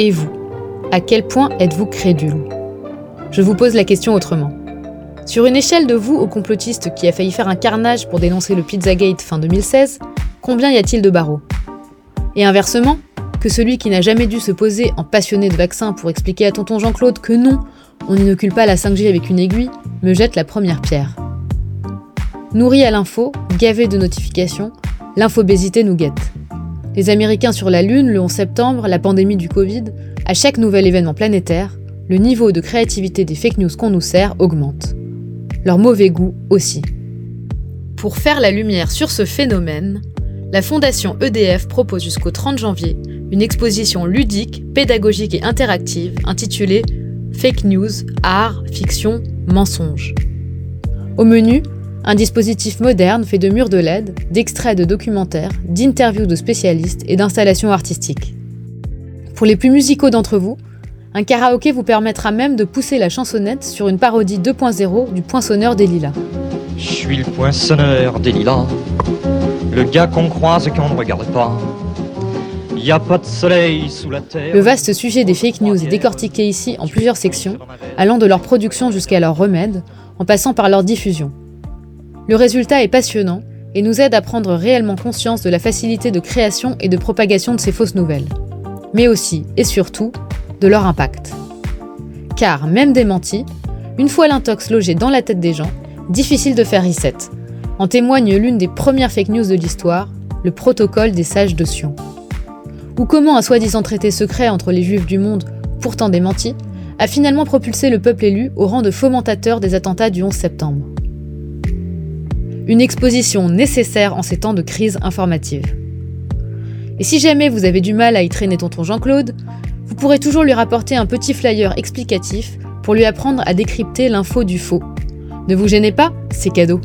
Et vous À quel point êtes-vous crédule? Je vous pose la question autrement. Sur une échelle de vous au complotiste qui a failli faire un carnage pour dénoncer le Pizzagate fin 2016, combien y a-t-il de barreaux? Et inversement, que celui qui n'a jamais dû se poser en passionné de vaccin pour expliquer à tonton Jean-Claude que non, on n'inocule pas la 5G avec une aiguille, me jette la première pierre. Nourri à l'info, gavé de notifications, l'infobésité nous guette. Les Américains sur la Lune le 11 septembre, la pandémie du Covid, à chaque nouvel événement planétaire, le niveau de créativité des fake news qu'on nous sert augmente. Leur mauvais goût aussi. Pour faire la lumière sur ce phénomène, la Fondation EDF propose jusqu'au 30 janvier une exposition ludique, pédagogique et interactive intitulée Fake News, Art, Fiction, Mensonge. Au menu, un dispositif moderne fait de murs de LED, d'extraits de documentaires, d'interviews de spécialistes et d'installations artistiques. Pour les plus musicaux d'entre vous, un karaoké vous permettra même de pousser la chansonnette sur une parodie 2.0 du poinçonneur des lilas. Je suis le poinçonneur des lilas, le gars qu'on croise et qu'on ne regarde pas. Y a pas de soleil sous la terre. Le vaste sujet des fake news est décortiqué ici en plusieurs sections, allant de leur production jusqu'à leur remède, en passant par leur diffusion. Le résultat est passionnant et nous aide à prendre réellement conscience de la facilité de création et de propagation de ces fausses nouvelles, mais aussi et surtout de leur impact. Car même démenti, une fois l'intox logé dans la tête des gens, difficile de faire reset. En témoigne l'une des premières fake news de l'histoire, le protocole des sages de Sion. Ou comment un soi-disant traité secret entre les juifs du monde, pourtant démenti, a finalement propulsé le peuple élu au rang de fomentateurs des attentats du 11 septembre. Une exposition nécessaire en ces temps de crise informative. Et si jamais vous avez du mal à y traîner tonton Jean-Claude, vous pourrez toujours lui rapporter un petit flyer explicatif pour lui apprendre à décrypter l'info du faux. Ne vous gênez pas, c'est cadeau.